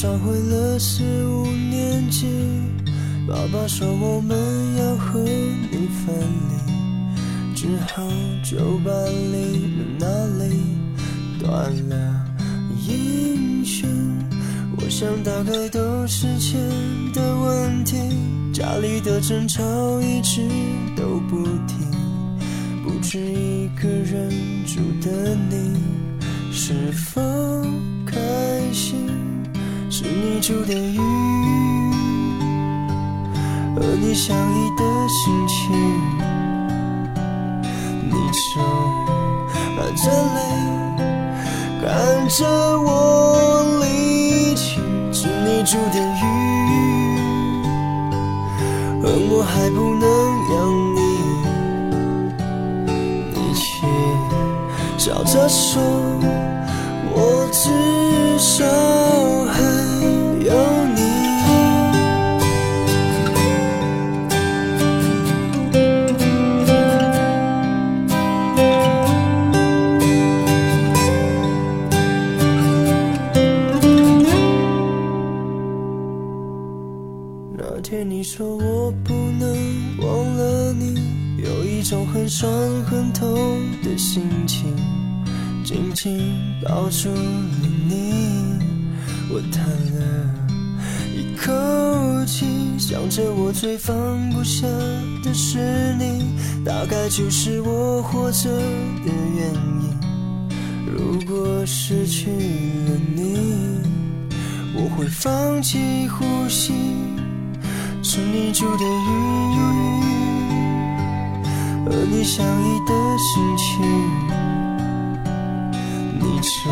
找回了四五年级，爸爸说我们要和你分离，只好就搬离了那里断了音讯。我想大概都是钱的问题，家里的争吵一直都不停，不止一个人住的你，是否开心？是你煮的鱼，和你相依的心情。你正含着泪看着我离去，是你煮的鱼，而我还不能养你。你却笑着说，我至少。说我不能忘了你，有一种很酸很痛的心情，紧紧抱住了你，我叹了一口气，想着我最放不下的是你，大概就是我活着的原因。如果失去了你，我会放弃呼吸。是你住的鱼，和你相依的心情。手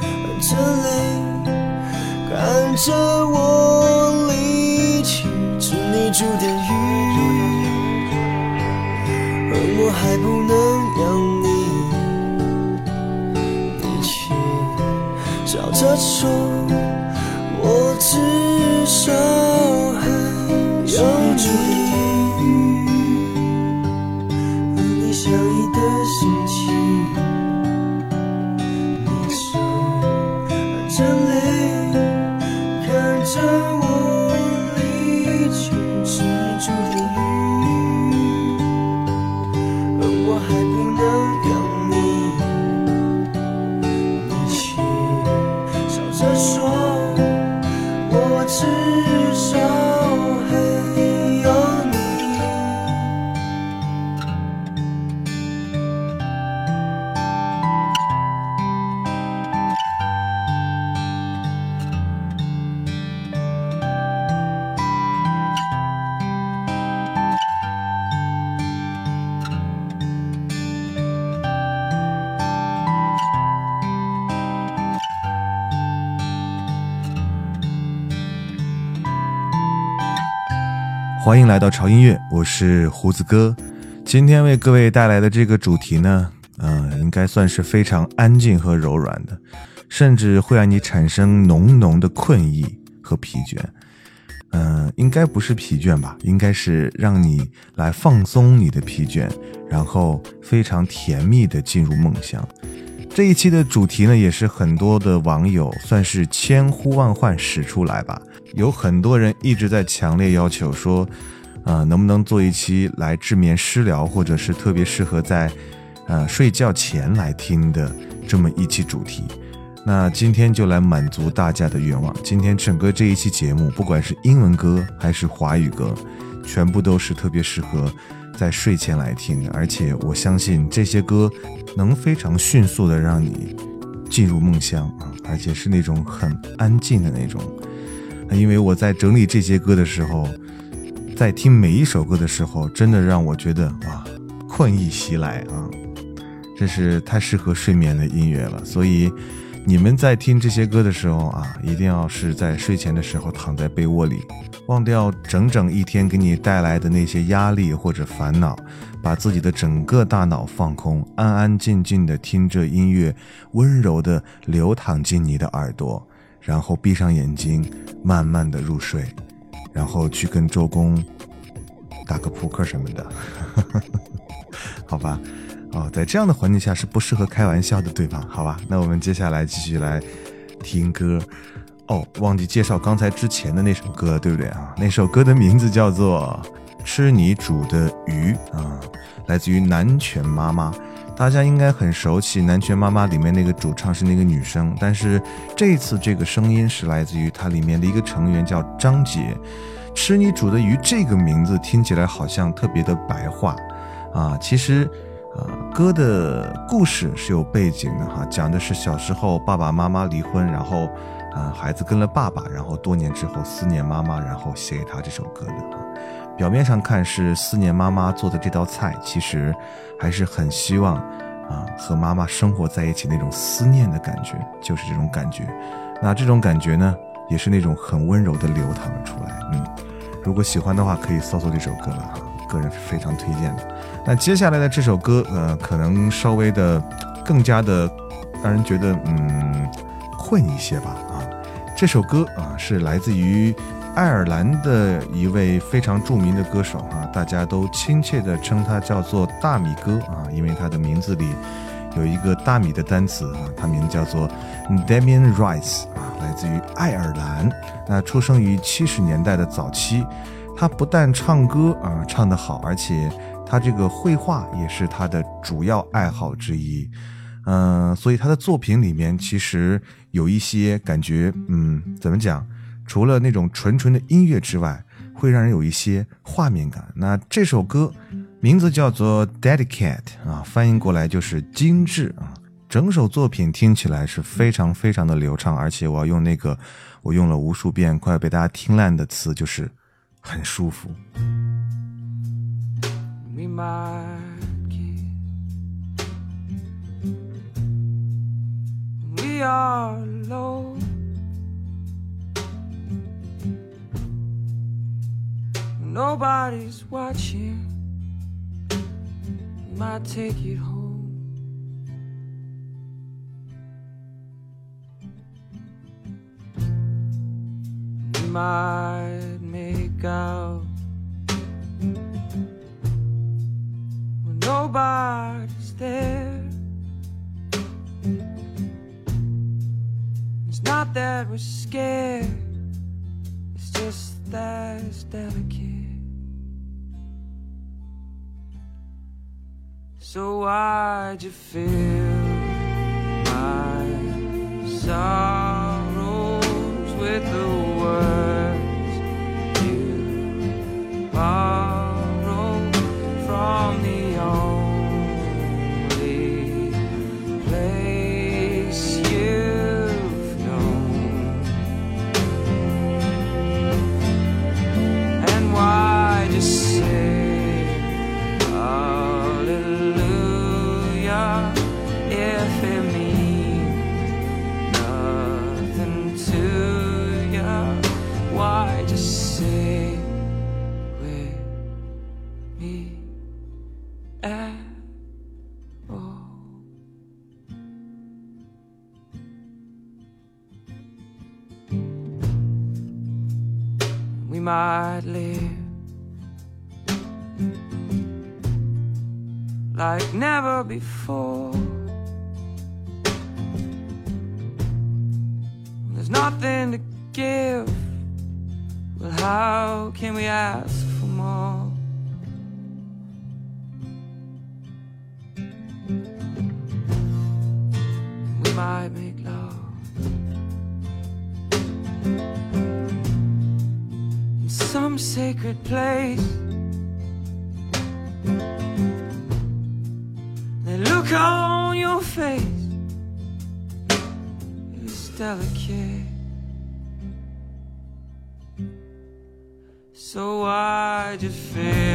含着泪看着我离去，是你住的鱼，而我还不欢迎来到潮音乐，我是胡子哥。今天为各位带来的这个主题呢，嗯，应该算是非常安静和柔软的，甚至会让你产生浓浓的困意和疲倦。嗯，应该不是疲倦吧？应该是让你来放松你的疲倦，然后非常甜蜜的进入梦乡。这一期的主题呢，也是很多的网友算是千呼万唤使出来吧。有很多人一直在强烈要求说，啊，能不能做一期来治眠失疗，或者是特别适合在，呃，睡觉前来听的这么一期主题？那今天就来满足大家的愿望。今天整个这一期节目，不管是英文歌还是华语歌，全部都是特别适合在睡前来听的。而且我相信这些歌能非常迅速的让你进入梦乡啊，而且是那种很安静的那种。因为我在整理这些歌的时候，在听每一首歌的时候，真的让我觉得哇，困意袭来啊！这是太适合睡眠的音乐了，所以。你们在听这些歌的时候啊，一定要是在睡前的时候躺在被窝里，忘掉整整一天给你带来的那些压力或者烦恼，把自己的整个大脑放空，安安静静的听着音乐，温柔的流淌进你的耳朵，然后闭上眼睛，慢慢的入睡，然后去跟周公打个扑克什么的，好吧。哦，在这样的环境下是不适合开玩笑的，对吧？好吧，那我们接下来继续来听歌。哦，忘记介绍刚才之前的那首歌，对不对啊？那首歌的名字叫做《吃你煮的鱼》啊，来自于南拳妈妈。大家应该很熟悉，南拳妈妈里面那个主唱是那个女生，但是这次这个声音是来自于它里面的一个成员，叫张杰。吃你煮的鱼这个名字听起来好像特别的白话啊，其实。呃，歌的故事是有背景的哈，讲的是小时候爸爸妈妈离婚，然后，呃，孩子跟了爸爸，然后多年之后思念妈妈，然后写给他这首歌的。表面上看是思念妈妈做的这道菜，其实还是很希望啊和妈妈生活在一起那种思念的感觉，就是这种感觉。那这种感觉呢，也是那种很温柔的流淌了出来。嗯，如果喜欢的话，可以搜索这首歌了哈，个人是非常推荐的。那接下来的这首歌，呃，可能稍微的更加的让人觉得嗯困一些吧啊。这首歌啊是来自于爱尔兰的一位非常著名的歌手啊，大家都亲切的称他叫做大米哥啊，因为他的名字里有一个大米的单词啊，他名字叫做 Damian Rice 啊，来自于爱尔兰。那出生于七十年代的早期，他不但唱歌啊唱得好，而且。他这个绘画也是他的主要爱好之一，嗯，所以他的作品里面其实有一些感觉，嗯，怎么讲？除了那种纯纯的音乐之外，会让人有一些画面感。那这首歌名字叫做《Dedicate》啊，翻译过来就是精致啊。整首作品听起来是非常非常的流畅，而且我要用那个我用了无数遍快要被大家听烂的词，就是很舒服。we are low. Nobody's watching. Might take it home. We might make out when nobody's there. It's not that we're scared, it's just that it's delicate. So why'd you fill my sorrows like never before. There's nothing to give. Well, how can we ask for more? We might make love in some sacred place. Look on your face is delicate. So I just fill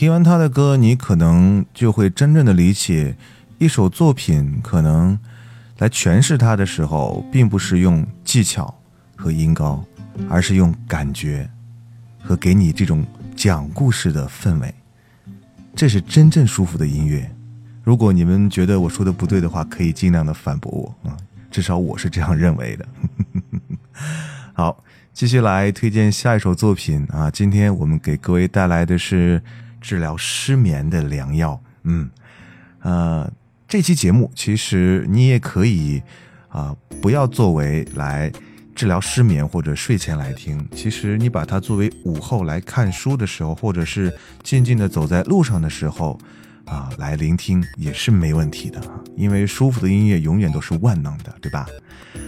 听完他的歌，你可能就会真正的理解，一首作品可能来诠释它的时候，并不是用技巧和音高，而是用感觉和给你这种讲故事的氛围，这是真正舒服的音乐。如果你们觉得我说的不对的话，可以尽量的反驳我啊，至少我是这样认为的。好，继续来推荐下一首作品啊！今天我们给各位带来的是治疗失眠的良药。嗯，呃，这期节目其实你也可以啊、不要作为来治疗失眠或者睡前来听。其实你把它作为午后来看书的时候，或者是静静的走在路上的时候。啊，来聆听也是没问题的啊，因为舒服的音乐永远都是万能的，对吧？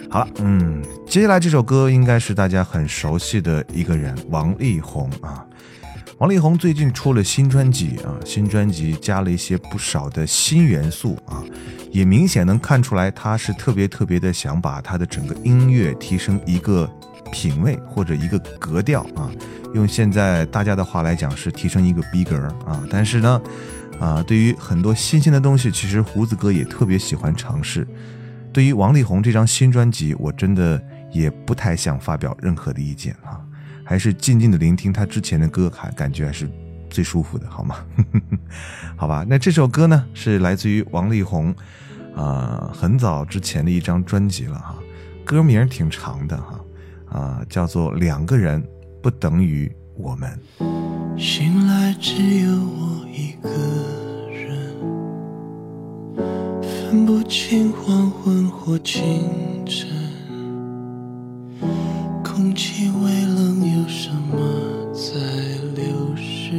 好了，嗯，接下来这首歌应该是大家很熟悉的一个人，王力宏啊。王力宏最近出了新专辑啊，新专辑加了一些不少的新元素啊，也明显能看出来他是特别特别的想把他的整个音乐提升一个品味或者一个格调啊，用现在大家的话来讲是提升一个逼格啊，但是呢。啊，对于很多新鲜的东西，其实胡子哥也特别喜欢尝试。对于王力宏这张新专辑，我真的也不太想发表任何的意见啊，还是静静的聆听他之前的歌，还感觉还是最舒服的，好吗？好吧，那这首歌呢，是来自于王力宏，啊、很早之前的一张专辑了哈，歌名挺长的哈，啊、叫做《两个人不等于我们》。醒来只有我一个人，分不清黄昏或清晨。空气微冷，有什么在流逝？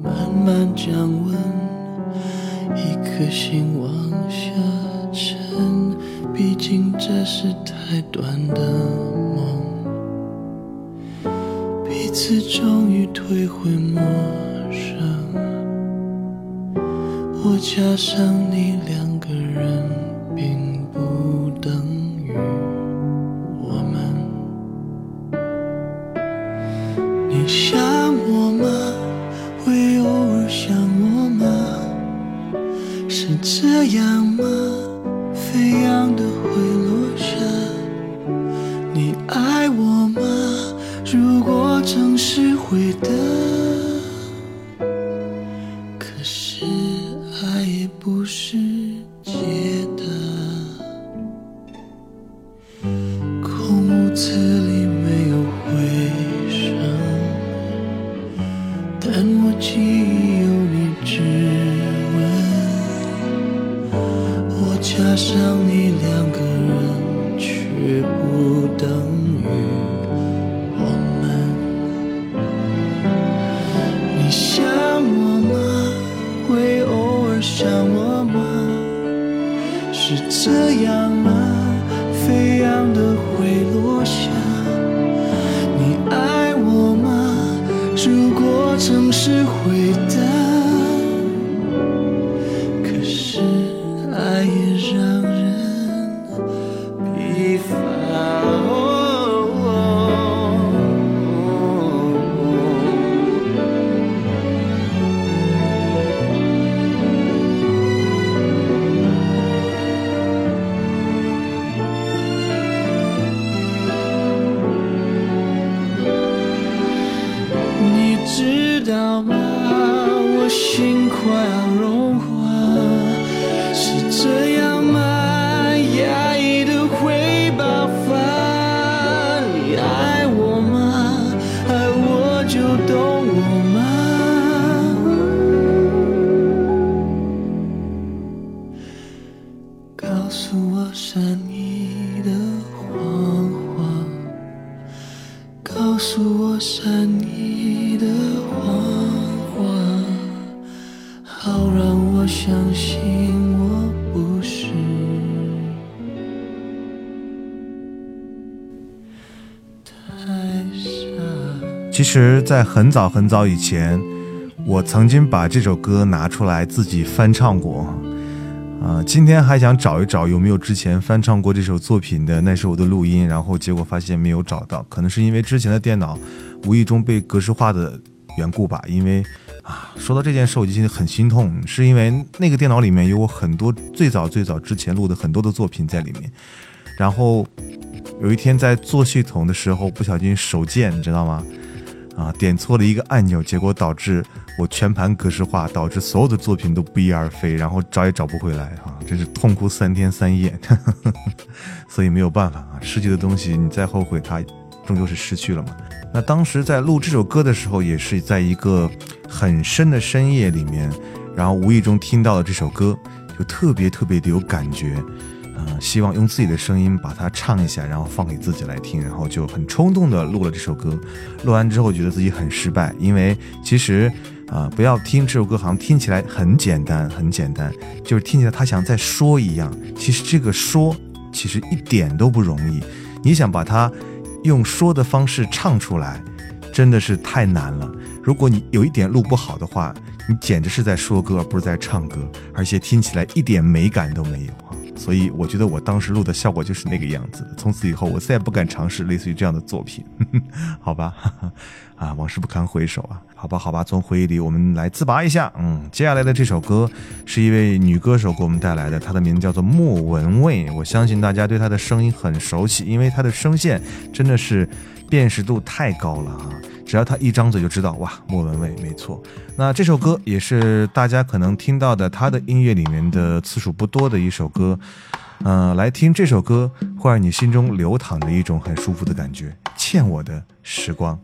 慢慢降温，一颗心往下沉。毕竟这是太短的梦。彼此终于退回陌生。我加上你两你想我吗？会偶尔想我吗？是这样吗？飞扬的会快要实，在很早很早以前，我曾经把这首歌拿出来自己翻唱过。啊、今天还想找一找有没有之前翻唱过这首作品的那时候的录音，然后结果发现没有找到，可能是因为之前的电脑无意中被格式化的缘故吧。因为啊，说到这件事，我就心里很心痛，是因为那个电脑里面有我很多最早最早之前录的很多的作品在里面，然后有一天在做系统的时候不小心手贱，你知道吗？啊，点错了一个按钮，结果导致我全盘格式化，导致所有的作品都不翼而飞，然后找也找不回来啊，真是痛哭三天三夜。所以没有办法啊，失去的东西你再后悔，它终究是失去了嘛。那当时在录这首歌的时候，也是在一个很深的深夜里面，然后无意中听到了这首歌，就特别特别的有感觉。嗯，希望用自己的声音把它唱一下，然后放给自己来听，然后就很冲动的录了这首歌。录完之后觉得自己很失败，因为其实啊、不要听这首歌，好像听起来很简单，很简单，就是听起来他想在说一样。其实这个说其实一点都不容易，你想把它用说的方式唱出来，真的是太难了。如果你有一点录不好的话，你简直是在说歌，而不是在唱歌，而且听起来一点美感都没有啊。所以我觉得我当时录的效果就是那个样子。从此以后，我再也不敢尝试类似于这样的作品，好吧？啊，往事不堪回首啊，好吧，好吧，从回忆里我们来自拔一下。嗯，接下来的这首歌是一位女歌手给我们带来的，她的名字叫做莫文蔚。我相信大家对她的声音很熟悉，因为她的声线真的是辨识度太高了啊！只要他一张嘴就知道，哇，莫文蔚，没错。那这首歌也是大家可能听到的他的音乐里面的次数不多的一首歌。嗯、来听这首歌，会让你心中流淌着一种很舒服的感觉。欠我的时光。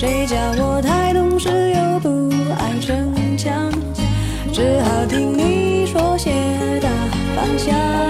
谁叫我太懂事又不爱逞强，只好听你说些大方向。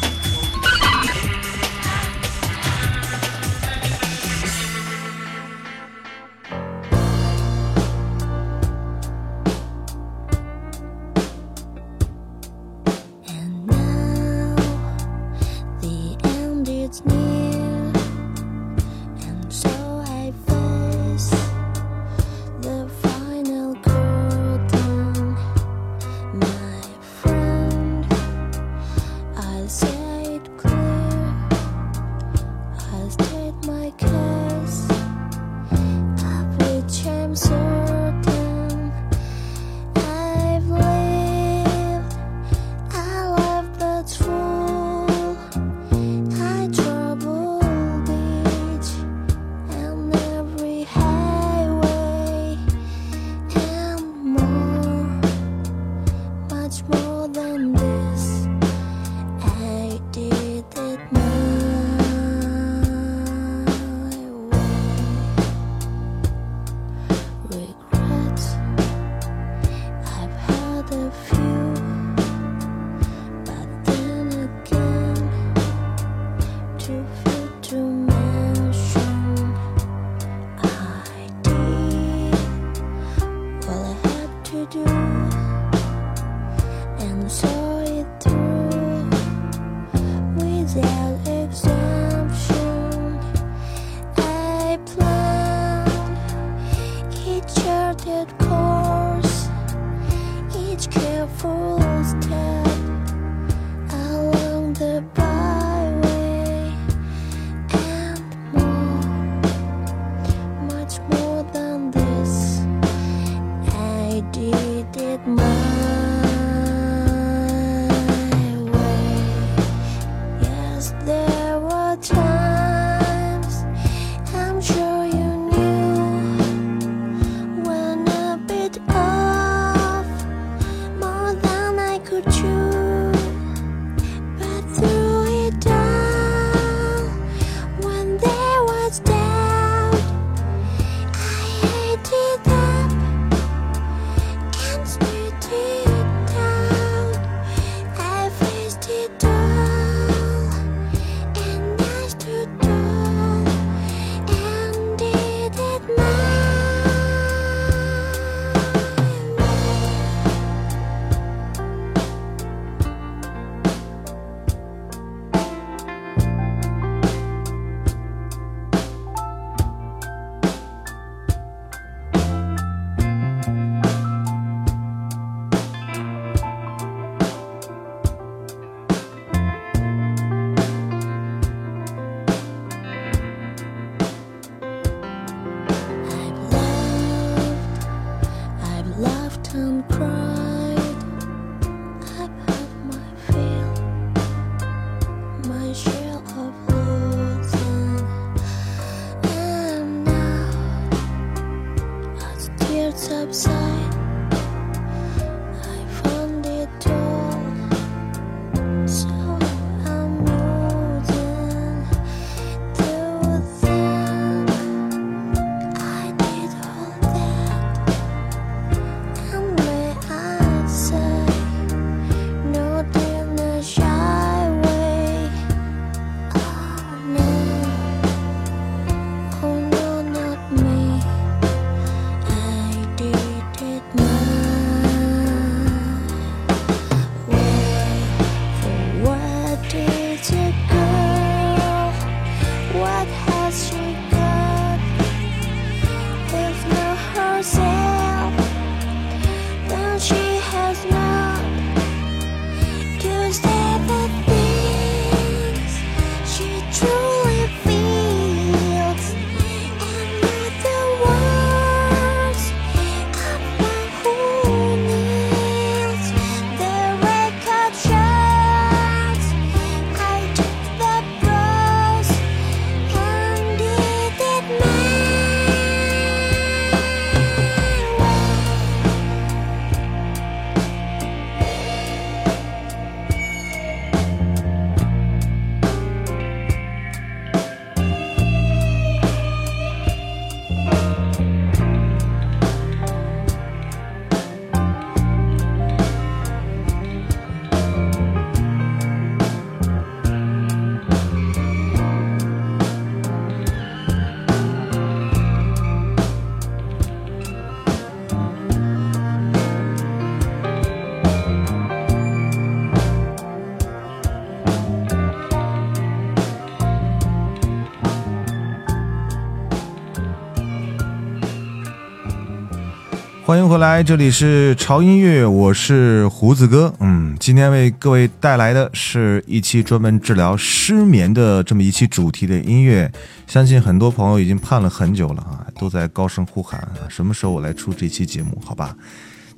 欢迎回来，这里是潮音乐，我是胡子哥。嗯，今天为各位带来的是一期专门治疗失眠的这么一期主题的音乐。相信很多朋友已经盼了很久了啊，都在高声呼喊啊，什么时候我来出这期节目？好吧，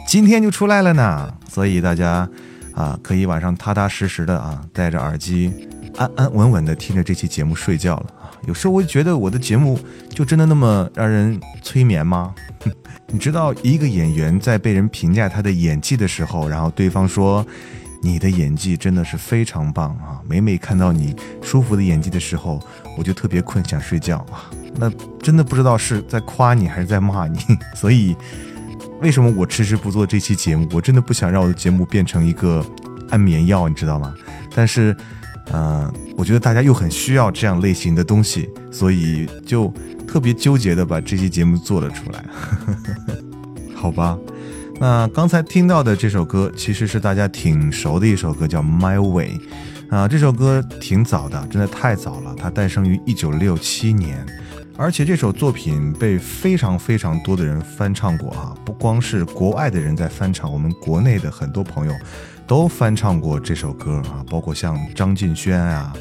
今天就出来了呢。所以大家啊，可以晚上踏踏实实的啊，戴着耳机，安安稳稳的听着这期节目睡觉了。有时候我就觉得我的节目就真的那么让人催眠吗？你知道一个演员在被人评价他的演技的时候，然后对方说你的演技真的是非常棒啊！每每看到你舒服的演技的时候，我就特别困，想睡觉啊。那真的不知道是在夸你还是在骂你。所以为什么我迟迟不做这期节目？我真的不想让我的节目变成一个安眠药，你知道吗？但是，呃，我觉得大家又很需要这样类型的东西，所以就特别纠结的把这期节目做了出来。好吧，那刚才听到的这首歌其实是大家挺熟的一首歌，叫《My Way》啊。这首歌挺早的，真的太早了，它诞生于一九六七年，而且这首作品被非常非常多的人翻唱过哈、不光是国外的人在翻唱，我们国内的很多朋友都翻唱过这首歌啊，包括像张敬轩啊。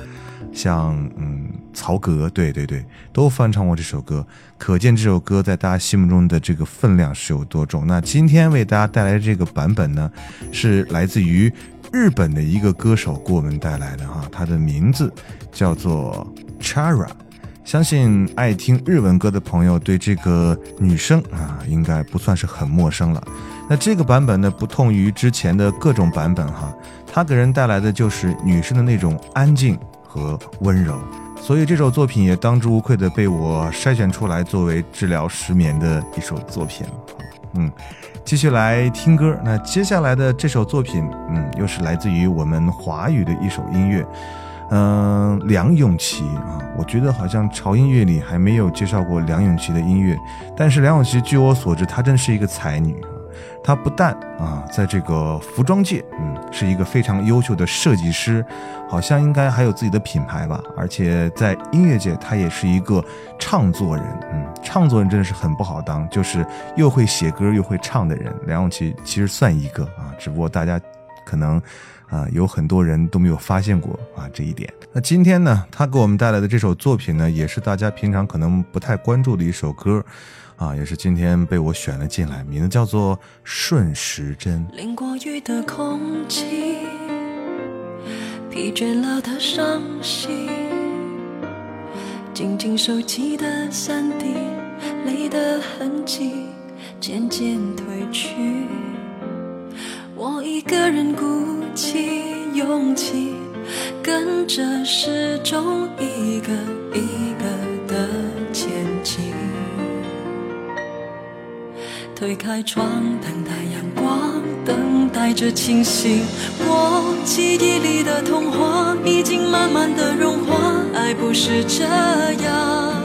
像嗯曹格，对对对，都翻唱过这首歌，可见这首歌在大家心目中的这个分量是有多重。那今天为大家带来的这个版本呢，是来自于日本的一个歌手给我们带来的哈，他的名字叫做 Chara。相信爱听日文歌的朋友对这个女生啊，应该不算是很陌生了。那这个版本呢，不同于之前的各种版本哈，它给人带来的就是女生的那种安静和温柔，所以这首作品也当之无愧的被我筛选出来作为治疗失眠的一首作品。嗯，继续来听歌。那接下来的这首作品，嗯，又是来自于我们华语的一首音乐。嗯、梁咏琪啊，我觉得好像潮音乐里还没有介绍过梁咏琪的音乐，但是梁咏琪据我所知，她真是一个才女。她不但啊，在这个服装界，嗯，是一个非常优秀的设计师，好像应该还有自己的品牌吧。而且在音乐界，她也是一个唱作人，嗯，唱作人真的是很不好当，就是又会写歌又会唱的人。梁咏琪其实算一个啊，只不过大家可能啊、有很多人都没有发现过啊这一点。那今天呢，他给我们带来的这首作品呢，也是大家平常可能不太关注的一首歌，啊，也是今天被我选了进来，名字叫做《顺时针》。淋过雨的空气，疲倦了的伤心，紧紧收集的散滴，泪的痕迹渐渐褪去。我一个人鼓起勇气，跟着时钟一个一个的前进。推开窗，等待阳光，等待着清醒。我记忆里的童话已经慢慢的融化，爱不是这样。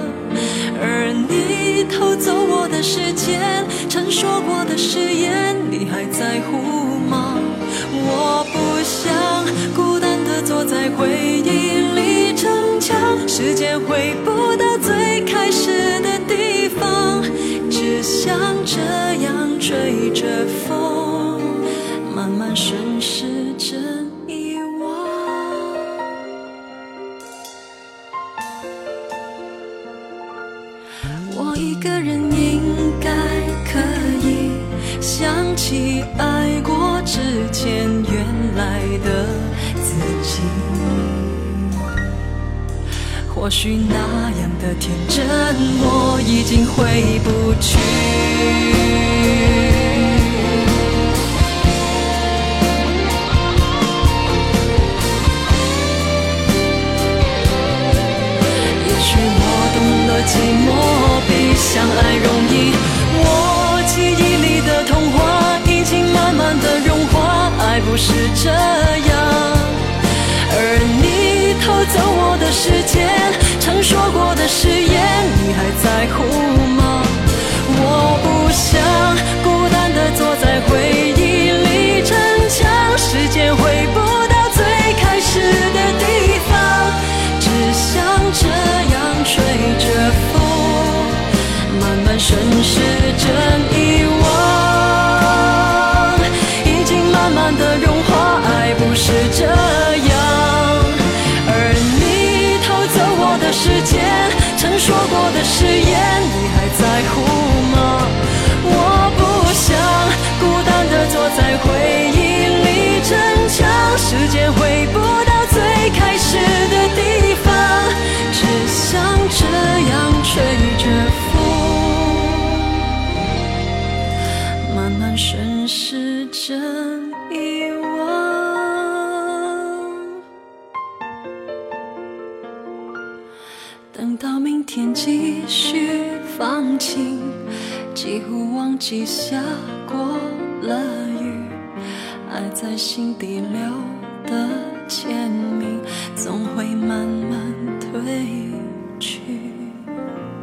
而你偷走我的时间，曾说过的誓言，你还在乎吗？我不想孤单的坐在回忆里逞强，时间回不到最开始的地方，只想这样追着风，慢慢顺时针个人应该可以想起爱过之前原来的自己。或许那样的天真，我已经回不去。相爱容易。我记忆里的童话已经慢慢的融化，爱不是这样。而你偷走我的时间，曾说过的誓言，你还在乎吗？我不想说过的誓言，你还在乎吗？我不想孤单的坐在回忆里逞强，时间回不到最开始的地方，只想这样吹着风，慢慢顺时针遗忘。等到明天继续放晴，几乎忘记下过了雨，爱在心底留的签名，总会慢慢褪去。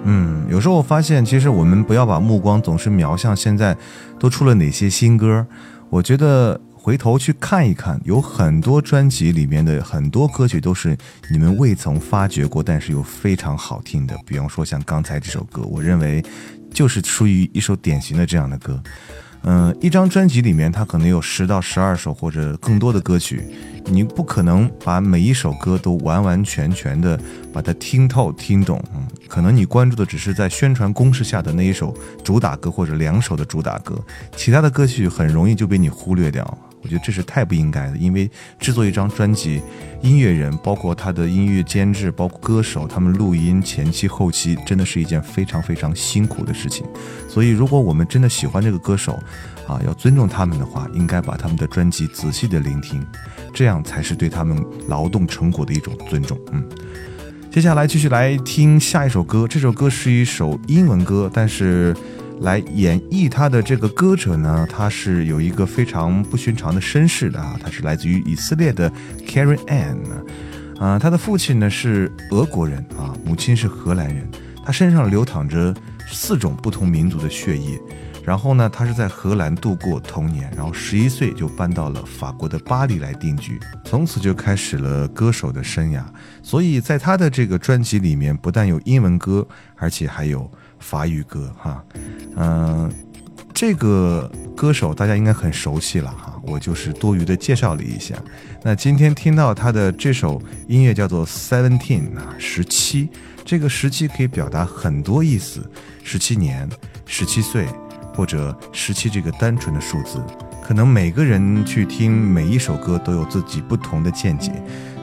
嗯，有时候我发现，其实我们不要把目光总是瞄向现在都出了哪些新歌。我觉得回头去看一看，有很多专辑里面的很多歌曲都是你们未曾发掘过，但是又非常好听的。比方说像刚才这首歌，我认为就是属于一首典型的这样的歌。嗯，一张专辑里面它可能有十到十二首或者更多的歌曲，你不可能把每一首歌都完完全全的把它听透听懂。嗯，可能你关注的只是在宣传攻势下的那一首主打歌或者两首的主打歌，其他的歌曲很容易就被你忽略掉。我觉得这是太不应该的，因为制作一张专辑，音乐人包括他的音乐监制，包括歌手，他们录音前期后期，真的是一件非常非常辛苦的事情。所以，如果我们真的喜欢这个歌手，啊，要尊重他们的话，应该把他们的专辑仔细的聆听，这样才是对他们劳动成果的一种尊重。嗯。接下来继续来听下一首歌，这首歌是一首英文歌，但是来演绎他的这个歌者呢，他是有一个非常不寻常的身世的啊，他是来自于以色列的 Karen Ann，啊，他的父亲呢是俄国人啊，母亲是荷兰人，他身上流淌着四种不同民族的血液。然后呢，他是在荷兰度过童年，然后十一岁就搬到了法国的巴黎来定居，从此就开始了歌手的生涯。所以在他的这个专辑里面，不但有英文歌，而且还有法语歌，哈，嗯、这个歌手大家应该很熟悉了哈。我就是多余的介绍了一下。那今天听到他的这首音乐叫做 Seventeen 啊，十七，这个十七可以表达很多意思，十七年、十七岁，或者十七这个单纯的数字。可能每个人去听每一首歌都有自己不同的见解，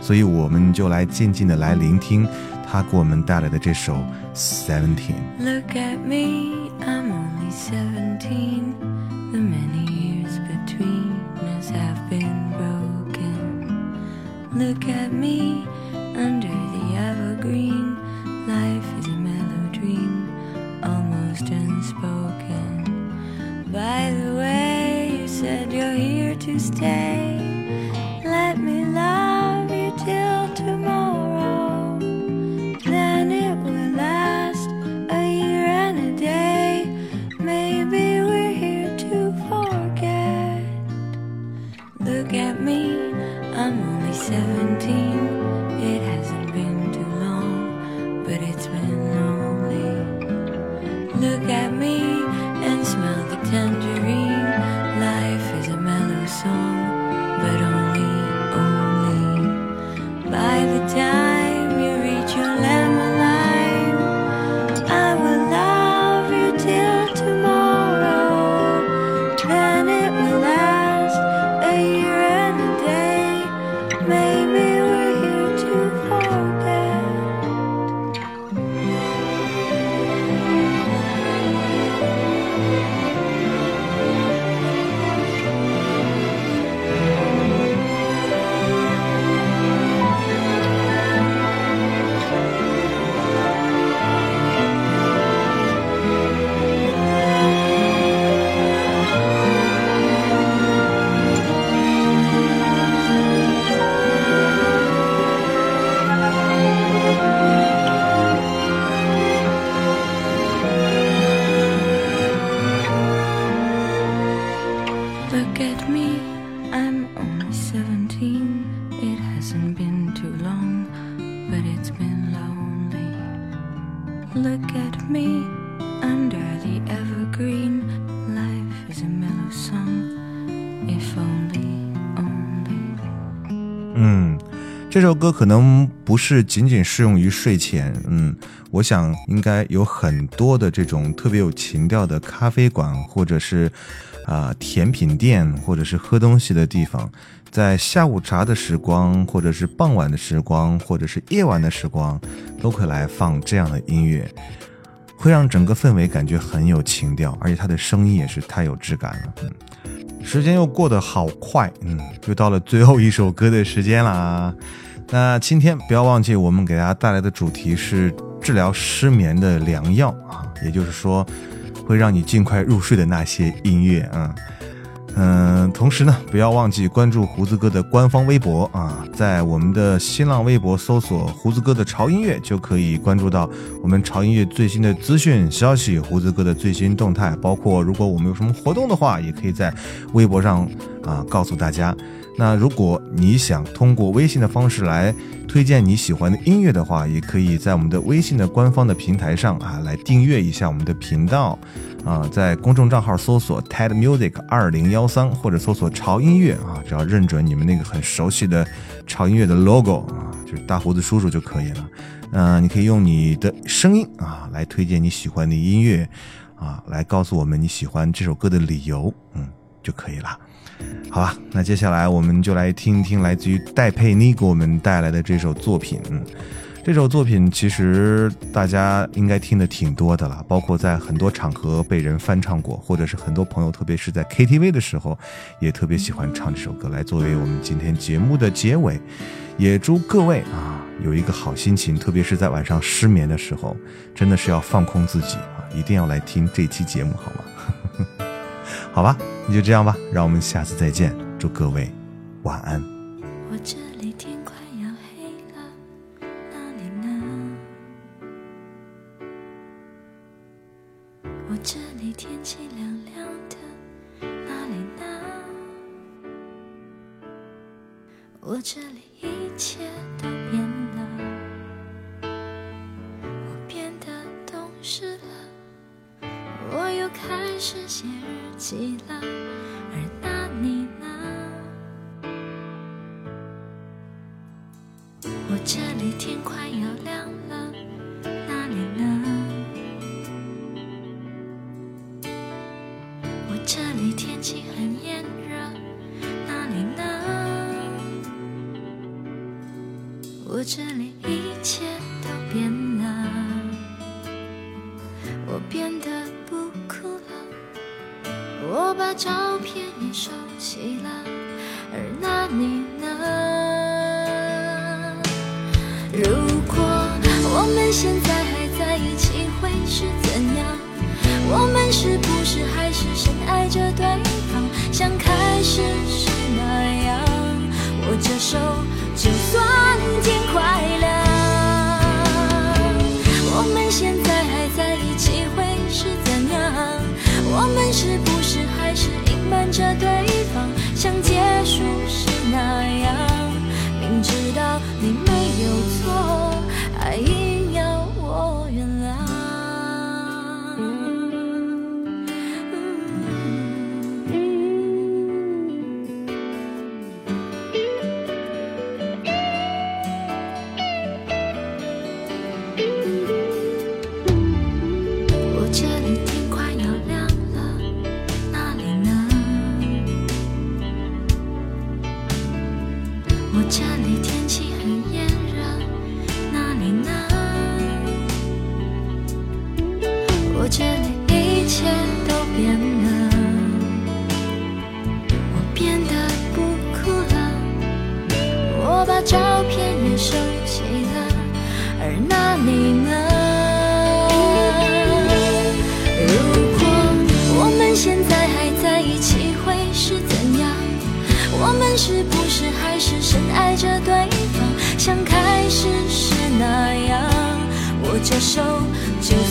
所以我们就来静静的来聆听他给我们带来的这首 Seventeen。Look at me, I'm only seventeen. The many years between us have been broken. Look at me under the evergreen. Life is a mellow dream, almost unspoken. By the way, said you're here to stay. 这首歌可能不是仅仅适用于睡前，嗯，我想应该有很多的这种特别有情调的咖啡馆，或者是啊、甜品店，或者是喝东西的地方，在下午茶的时光，或者是傍晚的时光，或者是夜晚的时光，都可以来放这样的音乐，会让整个氛围感觉很有情调，而且它的声音也是太有质感了，嗯。时间又过得好快，嗯，又到了最后一首歌的时间啦。那今天不要忘记，我们给大家带来的主题是治疗失眠的良药啊，也就是说，会让你尽快入睡的那些音乐啊。嗯，同时呢，不要忘记关注胡子哥的官方微博啊，在我们的新浪微博搜索“胡子哥的潮音乐”，就可以关注到我们潮音乐最新的资讯消息、胡子哥的最新动态，包括如果我们有什么活动的话，也可以在微博上啊告诉大家。那如果你想通过微信的方式来推荐你喜欢的音乐的话，也可以在我们的微信的官方的平台上啊来订阅一下我们的频道。啊，在公众账号搜索 TED Music 二零幺三，或者搜索潮音乐啊，只要认准你们那个很熟悉的潮音乐的 logo 啊，就是大胡子叔叔就可以了。嗯、你可以用你的声音啊来推荐你喜欢的音乐啊，来告诉我们你喜欢这首歌的理由，嗯，就可以了。好吧，那接下来我们就来听一听来自于戴佩妮给我们带来的这首作品。这首作品其实大家应该听的挺多的了，包括在很多场合被人翻唱过，或者是很多朋友，特别是在 KTV 的时候，也特别喜欢唱这首歌来作为我们今天节目的结尾。也祝各位啊有一个好心情，特别是在晚上失眠的时候，真的是要放空自己啊，一定要来听这期节目，好吗？好吧，那就这样吧，让我们下次再见，祝各位晚安。我这里天快要黑了，哪里呢？我这里天气凉凉的，哪里呢？我这里一切都变了，变得懂事了，我又开始写日起了，而那你呢？我这里天快要亮了，那里呢？我这里天气很炎热，那里呢？我这里一。现在还在一起，会是怎样？我们是不是还是深爱着对方，像开始时那样？握着手，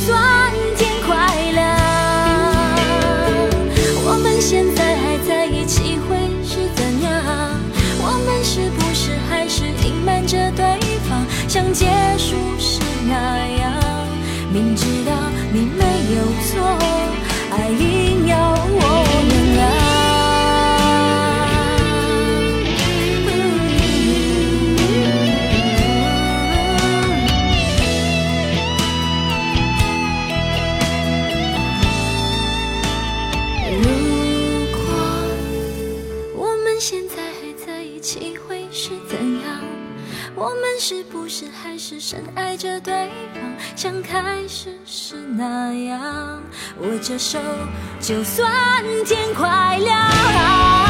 算着手，就算天快亮。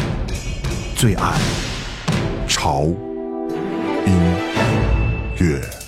最爱潮音乐。